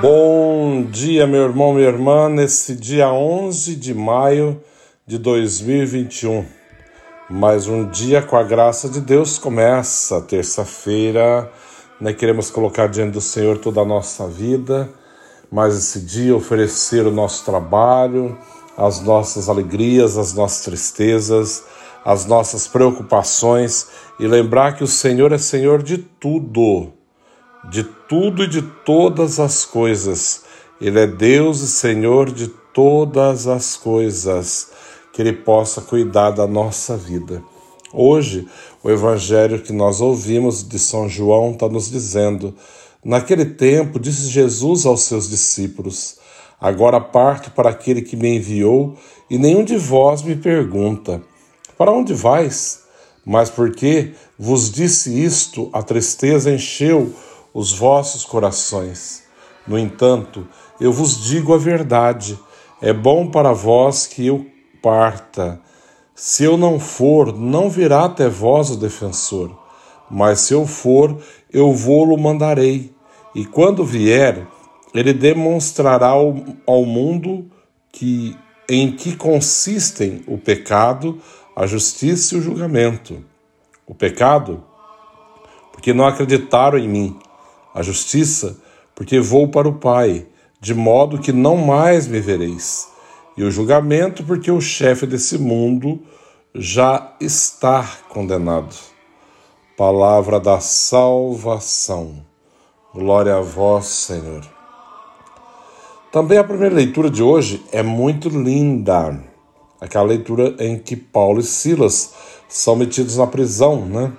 Bom dia, meu irmão, minha irmã, nesse dia 11 de maio de 2021. Mais um dia com a graça de Deus começa, terça-feira, né? Queremos colocar diante do Senhor toda a nossa vida, mais esse dia oferecer o nosso trabalho, as nossas alegrias, as nossas tristezas, as nossas preocupações e lembrar que o Senhor é Senhor de tudo de tudo e de todas as coisas. Ele é Deus e Senhor de todas as coisas, que Ele possa cuidar da nossa vida. Hoje, o evangelho que nós ouvimos de São João está nos dizendo: Naquele tempo, disse Jesus aos seus discípulos: Agora parto para aquele que me enviou, e nenhum de vós me pergunta: Para onde vais? Mas porque vos disse isto, a tristeza encheu os vossos corações. No entanto, eu vos digo a verdade: é bom para vós que eu parta. Se eu não for, não virá até vós o defensor. Mas se eu for, eu vou-lo mandarei. E quando vier, ele demonstrará ao, ao mundo que em que consistem o pecado, a justiça e o julgamento. O pecado, porque não acreditaram em mim a justiça, porque vou para o Pai, de modo que não mais me vereis, e o julgamento, porque o chefe desse mundo já está condenado. Palavra da salvação. Glória a vós, Senhor. Também a primeira leitura de hoje é muito linda. Aquela leitura em que Paulo e Silas são metidos na prisão, né?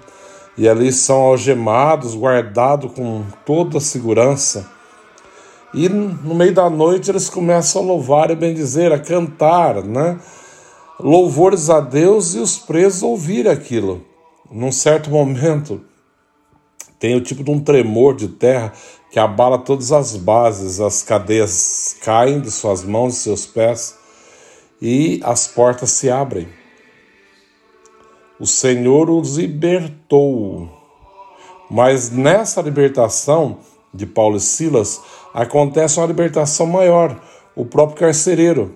E ali são algemados, guardados com toda a segurança. E no meio da noite eles começam a louvar e bendizer, a cantar, né? Louvores a Deus e os presos ouvir aquilo. Num certo momento, tem o tipo de um tremor de terra que abala todas as bases, as cadeias caem de suas mãos e seus pés e as portas se abrem o Senhor os libertou. Mas nessa libertação de Paulo e Silas acontece uma libertação maior, o próprio carcereiro,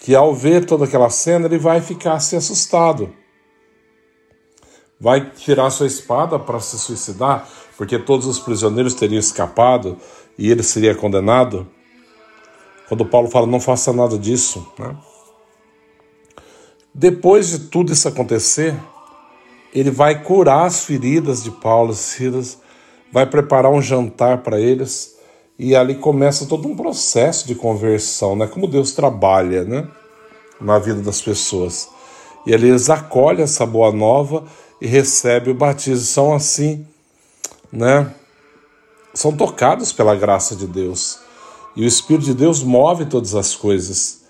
que ao ver toda aquela cena ele vai ficar se assustado. Vai tirar sua espada para se suicidar, porque todos os prisioneiros teriam escapado e ele seria condenado. Quando Paulo fala, não faça nada disso, né? Depois de tudo isso acontecer, ele vai curar as feridas de Paulo e Silas, vai preparar um jantar para eles e ali começa todo um processo de conversão, né? Como Deus trabalha, né? Na vida das pessoas. E ali eles acolhem essa boa nova e recebem o batismo. São assim, né? São tocados pela graça de Deus. E o Espírito de Deus move todas as coisas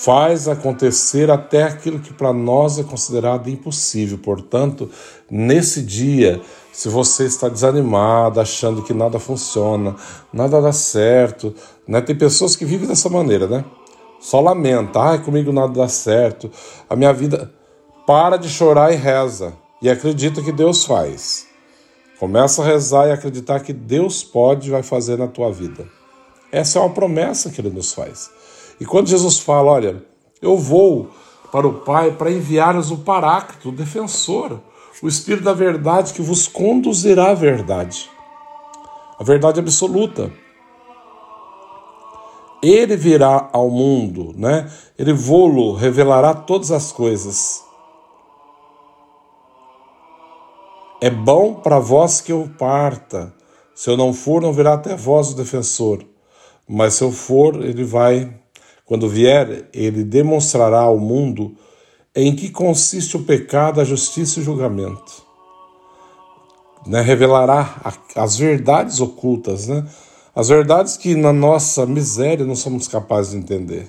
faz acontecer até aquilo que para nós é considerado impossível. Portanto, nesse dia, se você está desanimado, achando que nada funciona, nada dá certo, né? Tem pessoas que vivem dessa maneira, né? Só lamenta, ai, comigo nada dá certo, a minha vida. Para de chorar e reza. E acredita que Deus faz. Começa a rezar e acreditar que Deus pode e vai fazer na tua vida. Essa é uma promessa que Ele nos faz. E quando Jesus fala, olha, eu vou para o Pai para enviar-vos o Paráclito, o defensor, o Espírito da verdade que vos conduzirá à verdade, a verdade absoluta. Ele virá ao mundo, né? Ele vô-lo revelará todas as coisas. É bom para vós que eu parta. Se eu não for, não virá até vós o defensor. Mas se eu for, ele vai quando vier, ele demonstrará ao mundo em que consiste o pecado, a justiça e o julgamento. Né? Revelará as verdades ocultas, né? as verdades que na nossa miséria não somos capazes de entender.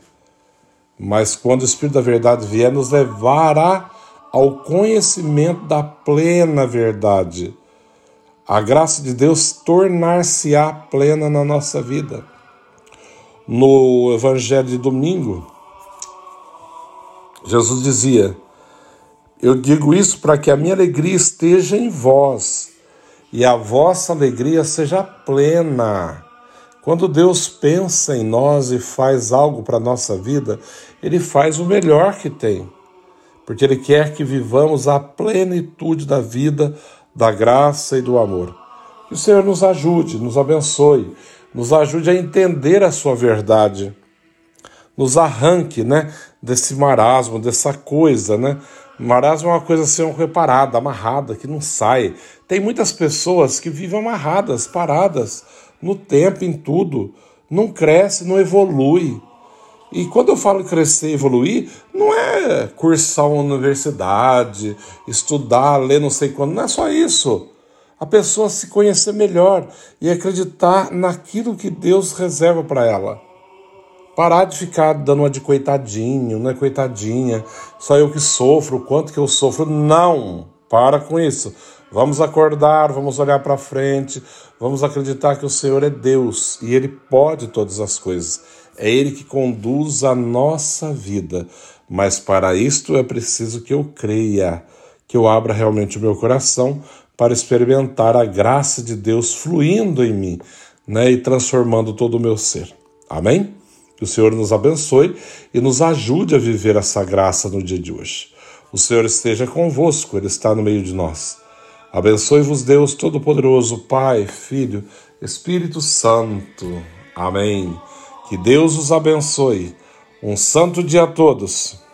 Mas quando o Espírito da Verdade vier, nos levará ao conhecimento da plena verdade. A graça de Deus tornar-se-á plena na nossa vida no Evangelho de domingo, Jesus dizia: Eu digo isso para que a minha alegria esteja em vós e a vossa alegria seja plena. Quando Deus pensa em nós e faz algo para a nossa vida, Ele faz o melhor que tem, porque Ele quer que vivamos a plenitude da vida, da graça e do amor. Que o Senhor nos ajude, nos abençoe, nos ajude a entender a Sua verdade, nos arranque né, desse marasmo, dessa coisa, né? Marasmo é uma coisa assim, reparada, amarrada, que não sai. Tem muitas pessoas que vivem amarradas, paradas no tempo, em tudo. Não cresce, não evolui. E quando eu falo crescer e evoluir, não é cursar uma universidade, estudar, ler não sei quando, não é só isso. A pessoa se conhecer melhor e acreditar naquilo que Deus reserva para ela. Parar de ficar dando uma de coitadinho, né? Coitadinha, só eu que sofro, quanto que eu sofro. Não! Para com isso. Vamos acordar, vamos olhar para frente, vamos acreditar que o Senhor é Deus e Ele pode todas as coisas. É Ele que conduz a nossa vida. Mas para isto é preciso que eu creia, que eu abra realmente o meu coração para experimentar a graça de Deus fluindo em mim né, e transformando todo o meu ser. Amém? Que o Senhor nos abençoe e nos ajude a viver essa graça no dia de hoje. O Senhor esteja convosco, Ele está no meio de nós. Abençoe-vos, Deus Todo-Poderoso, Pai, Filho, Espírito Santo. Amém. Que Deus os abençoe. Um santo dia a todos.